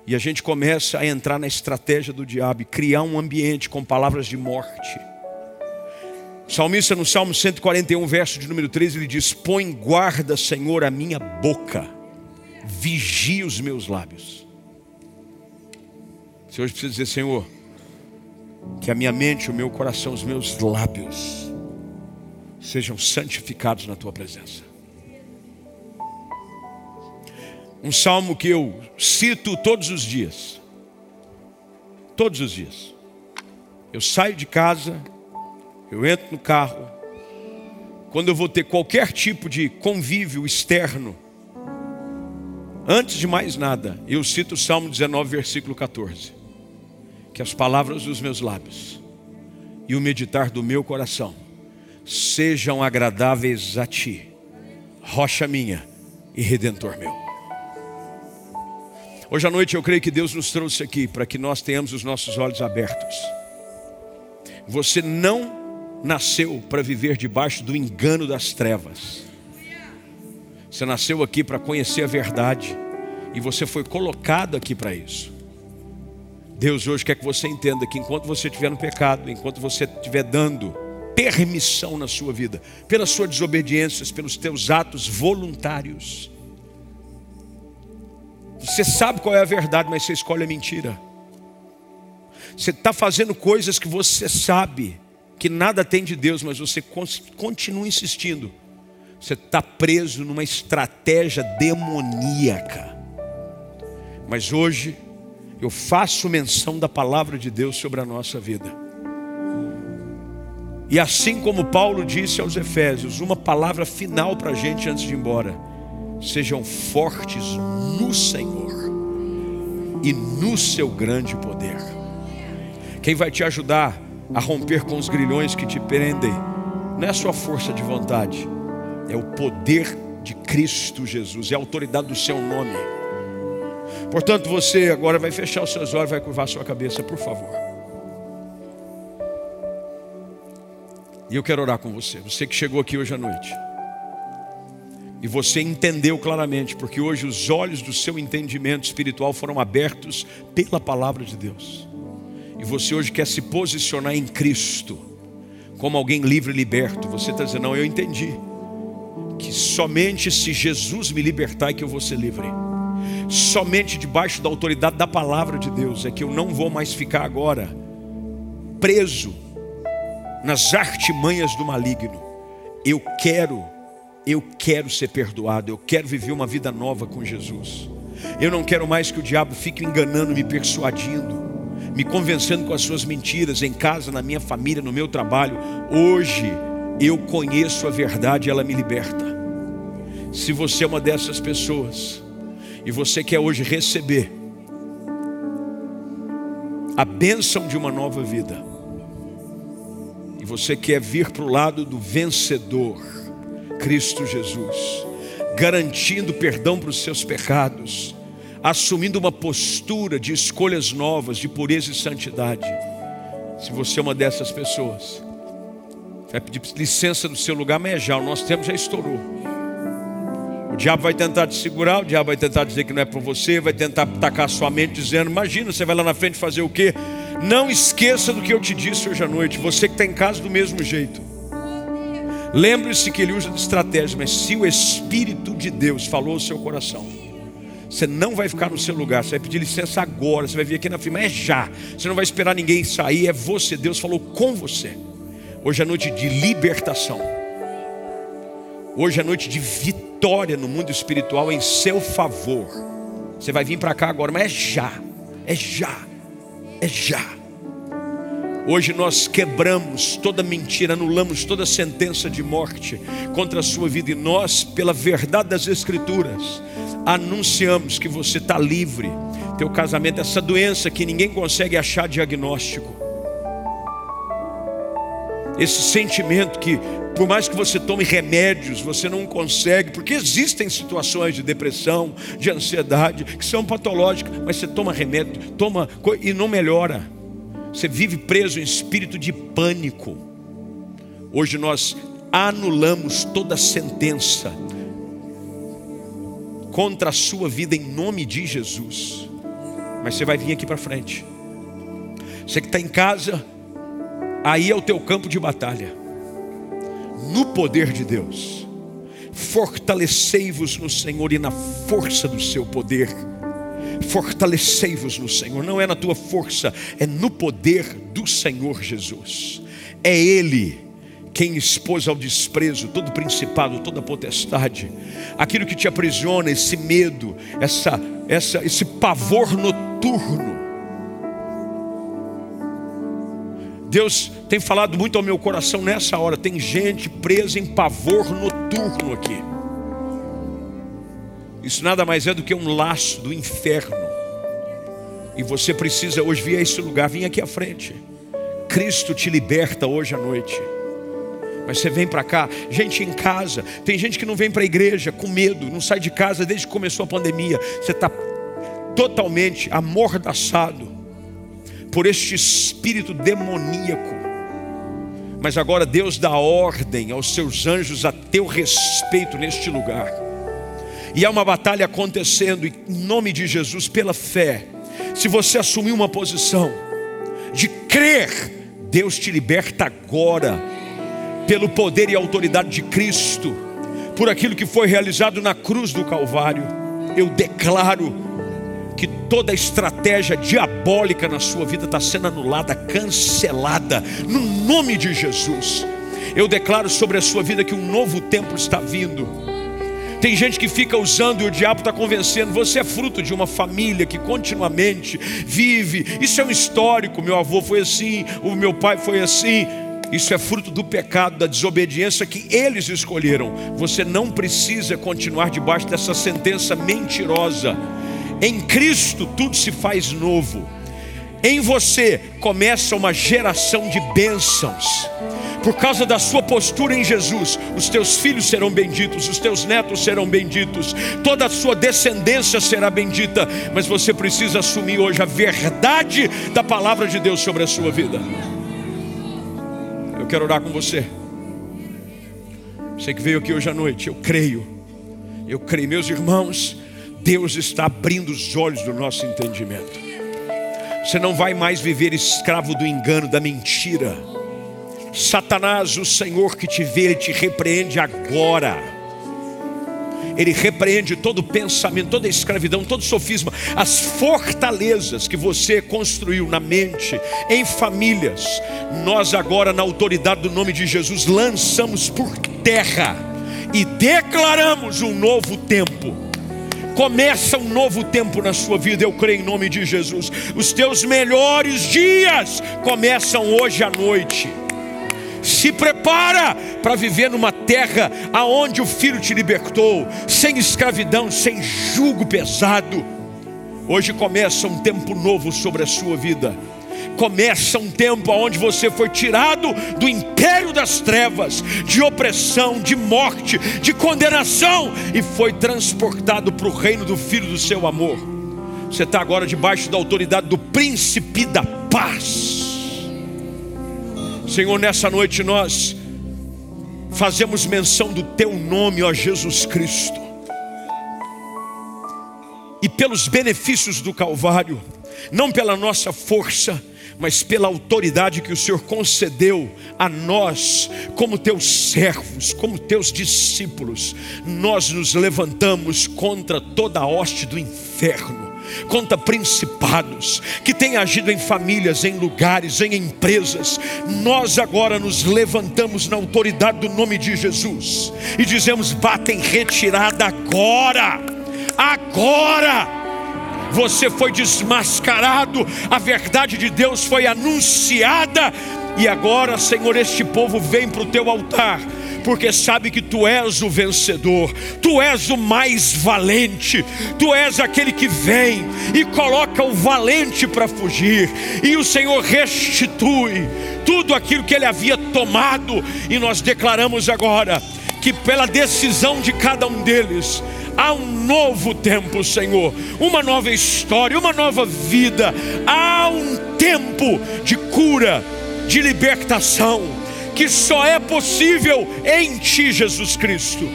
E a gente começa a entrar na estratégia do diabo criar um ambiente com palavras de morte. Salmista no Salmo 141, verso de número 13, ele diz: Põe guarda, Senhor, a minha boca, vigia os meus lábios. Você hoje precisa dizer, Senhor, que a minha mente, o meu coração, os meus lábios sejam santificados na tua presença. Um salmo que eu cito todos os dias. Todos os dias. Eu saio de casa, eu entro no carro, quando eu vou ter qualquer tipo de convívio externo, antes de mais nada, eu cito o Salmo 19, versículo 14, que as palavras dos meus lábios e o meditar do meu coração sejam agradáveis a Ti, rocha minha e redentor meu. Hoje à noite eu creio que Deus nos trouxe aqui para que nós tenhamos os nossos olhos abertos. Você não nasceu para viver debaixo do engano das trevas. Você nasceu aqui para conhecer a verdade e você foi colocado aqui para isso. Deus hoje quer que você entenda que enquanto você estiver no pecado, enquanto você estiver dando permissão na sua vida, pelas suas desobediências, pelos teus atos voluntários, você sabe qual é a verdade, mas você escolhe a mentira. Você está fazendo coisas que você sabe que nada tem de Deus, mas você continua insistindo. Você está preso numa estratégia demoníaca. Mas hoje eu faço menção da palavra de Deus sobre a nossa vida. E assim como Paulo disse aos Efésios, uma palavra final para a gente antes de ir embora sejam fortes no Senhor e no seu grande poder. Quem vai te ajudar a romper com os grilhões que te prendem não é a sua força de vontade, é o poder de Cristo Jesus, é a autoridade do seu nome. Portanto, você agora vai fechar os seus olhos, vai curvar sua cabeça, por favor. E eu quero orar com você, você que chegou aqui hoje à noite. E você entendeu claramente, porque hoje os olhos do seu entendimento espiritual foram abertos pela palavra de Deus. E você hoje quer se posicionar em Cristo, como alguém livre e liberto. Você está dizendo, não, eu entendi. Que somente se Jesus me libertar é que eu vou ser livre. Somente debaixo da autoridade da palavra de Deus é que eu não vou mais ficar agora preso nas artimanhas do maligno. Eu quero eu quero ser perdoado, eu quero viver uma vida nova com Jesus. Eu não quero mais que o diabo fique enganando, me persuadindo, me convencendo com as suas mentiras em casa, na minha família, no meu trabalho. Hoje eu conheço a verdade, ela me liberta. Se você é uma dessas pessoas e você quer hoje receber a bênção de uma nova vida, você quer vir para o lado do vencedor, Cristo Jesus, garantindo perdão para os seus pecados, assumindo uma postura de escolhas novas, de pureza e santidade. Se você é uma dessas pessoas, vai pedir licença no seu lugar, mas é já, o nosso tempo já estourou. O diabo vai tentar te segurar, o diabo vai tentar dizer que não é para você, vai tentar tacar sua mente dizendo: Imagina, você vai lá na frente fazer o quê? Não esqueça do que eu te disse hoje à noite, você que está em casa do mesmo jeito. Lembre-se que ele usa de estratégia, mas se o Espírito de Deus falou ao seu coração, você não vai ficar no seu lugar, você vai pedir licença agora, você vai vir aqui na firma, é já. Você não vai esperar ninguém sair, é você. Deus falou com você. Hoje é noite de libertação. Hoje é noite de vitória no mundo espiritual em seu favor. Você vai vir para cá agora, mas é já. É já. É já. Hoje nós quebramos toda mentira, anulamos toda sentença de morte contra a sua vida e nós, pela verdade das Escrituras, anunciamos que você está livre. Teu casamento, essa doença que ninguém consegue achar diagnóstico. Esse sentimento que, por mais que você tome remédios, você não consegue, porque existem situações de depressão, de ansiedade, que são patológicas, mas você toma remédio, toma e não melhora. Você vive preso em espírito de pânico. Hoje nós anulamos toda sentença contra a sua vida em nome de Jesus. Mas você vai vir aqui para frente. Você que está em casa, aí é o teu campo de batalha. No poder de Deus. Fortalecei-vos no Senhor e na força do seu poder Fortalecei-vos no Senhor, não é na tua força, é no poder do Senhor Jesus. É Ele quem expôs ao desprezo todo principado, toda potestade, aquilo que te aprisiona, esse medo, essa, essa, esse pavor noturno. Deus tem falado muito ao meu coração nessa hora. Tem gente presa em pavor noturno aqui. Isso nada mais é do que um laço do inferno E você precisa hoje vir a esse lugar, vir aqui à frente. Cristo te liberta hoje à noite. Mas você vem para cá, gente em casa, tem gente que não vem para a igreja com medo, não sai de casa desde que começou a pandemia. Você está totalmente amordaçado por este espírito demoníaco. Mas agora Deus dá ordem aos seus anjos a teu respeito neste lugar. E há uma batalha acontecendo em nome de Jesus pela fé. Se você assumir uma posição de crer, Deus te liberta agora, pelo poder e autoridade de Cristo, por aquilo que foi realizado na cruz do Calvário. Eu declaro que toda estratégia diabólica na sua vida está sendo anulada, cancelada, no nome de Jesus. Eu declaro sobre a sua vida que um novo tempo está vindo tem gente que fica usando e o diabo está convencendo. Você é fruto de uma família que continuamente vive. Isso é um histórico. Meu avô foi assim, o meu pai foi assim. Isso é fruto do pecado, da desobediência que eles escolheram. Você não precisa continuar debaixo dessa sentença mentirosa. Em Cristo tudo se faz novo. Em você começa uma geração de bênçãos por causa da sua postura em Jesus, os teus filhos serão benditos, os teus netos serão benditos, toda a sua descendência será bendita, mas você precisa assumir hoje a verdade da palavra de Deus sobre a sua vida. Eu quero orar com você. Você que veio aqui hoje à noite, eu creio, eu creio, meus irmãos, Deus está abrindo os olhos do nosso entendimento. Você não vai mais viver escravo do engano, da mentira Satanás, o Senhor que te vê, Ele te repreende agora. Ele repreende todo pensamento, toda escravidão, todo sofisma, as fortalezas que você construiu na mente, em famílias. Nós agora, na autoridade do nome de Jesus, lançamos por terra e declaramos um novo tempo. Começa um novo tempo na sua vida, eu creio em nome de Jesus. Os teus melhores dias começam hoje à noite se prepara para viver numa terra aonde o filho te libertou, sem escravidão, sem jugo pesado. Hoje começa um tempo novo sobre a sua vida. Começa um tempo onde você foi tirado do império das trevas, de opressão, de morte, de condenação e foi transportado para o reino do Filho do seu amor. Você está agora debaixo da autoridade do príncipe da paz. Senhor, nessa noite nós fazemos menção do Teu nome, ó Jesus Cristo, e pelos benefícios do Calvário, não pela nossa força, mas pela autoridade que o Senhor concedeu a nós, como teus servos, como teus discípulos, nós nos levantamos contra toda a hoste do inferno contra principados que têm agido em famílias, em lugares, em empresas. Nós agora nos levantamos na autoridade do nome de Jesus e dizemos: batem retirada agora, agora. Você foi desmascarado, a verdade de Deus foi anunciada, e agora, Senhor, este povo vem para o teu altar porque sabe que tu és o vencedor, tu és o mais valente, tu és aquele que vem e coloca o valente para fugir, e o Senhor restitui tudo aquilo que ele havia tomado, e nós declaramos agora que pela decisão de cada um deles, há um novo tempo, Senhor, uma nova história, uma nova vida, há um tempo de cura, de libertação que só é possível em Ti, Jesus Cristo.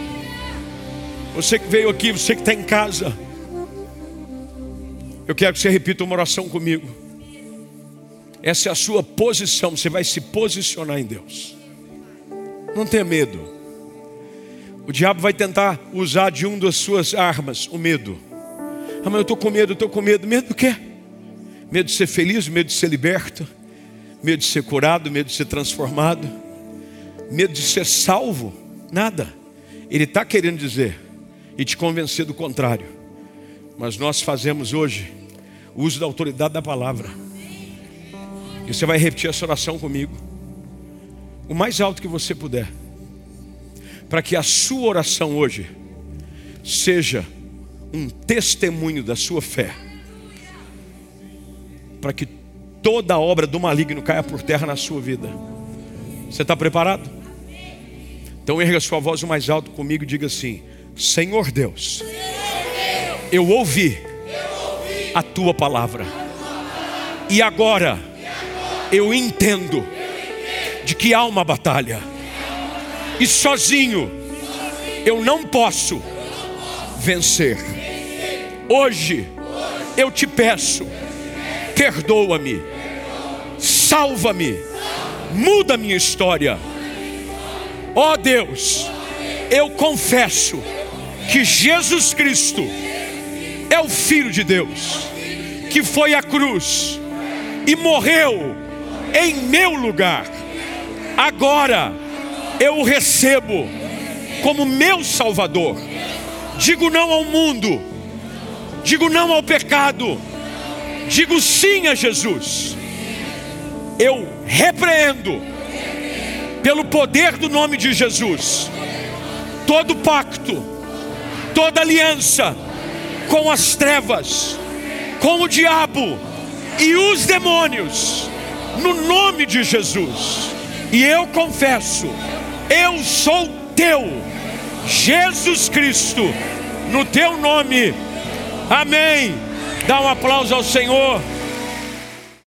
Você que veio aqui, você que está em casa, eu quero que você repita uma oração comigo. Essa é a sua posição, você vai se posicionar em Deus. Não tenha medo. O diabo vai tentar usar de uma das suas armas, o medo. Ah, mas eu estou com medo, eu estou com medo. Medo do quê? Medo de ser feliz, medo de ser liberto, medo de ser curado, medo de ser transformado medo de ser salvo, nada. Ele está querendo dizer e te convencer do contrário. Mas nós fazemos hoje o uso da autoridade da palavra. E você vai repetir essa oração comigo, o mais alto que você puder, para que a sua oração hoje seja um testemunho da sua fé. para que toda obra do maligno caia por terra na sua vida. Você está preparado? Então erga sua voz o mais alto comigo e diga assim: Senhor Deus, eu ouvi a tua palavra, e agora eu entendo de que há uma batalha, e sozinho eu não posso vencer. Hoje eu te peço, perdoa-me, salva-me, muda minha história. Ó oh Deus, eu confesso que Jesus Cristo é o Filho de Deus, que foi à cruz e morreu em meu lugar. Agora eu o recebo como meu Salvador. Digo não ao mundo, digo não ao pecado, digo sim a Jesus. Eu repreendo, pelo poder do nome de Jesus, todo pacto, toda aliança com as trevas, com o diabo e os demônios, no nome de Jesus. E eu confesso, eu sou teu, Jesus Cristo, no teu nome. Amém. Dá um aplauso ao Senhor.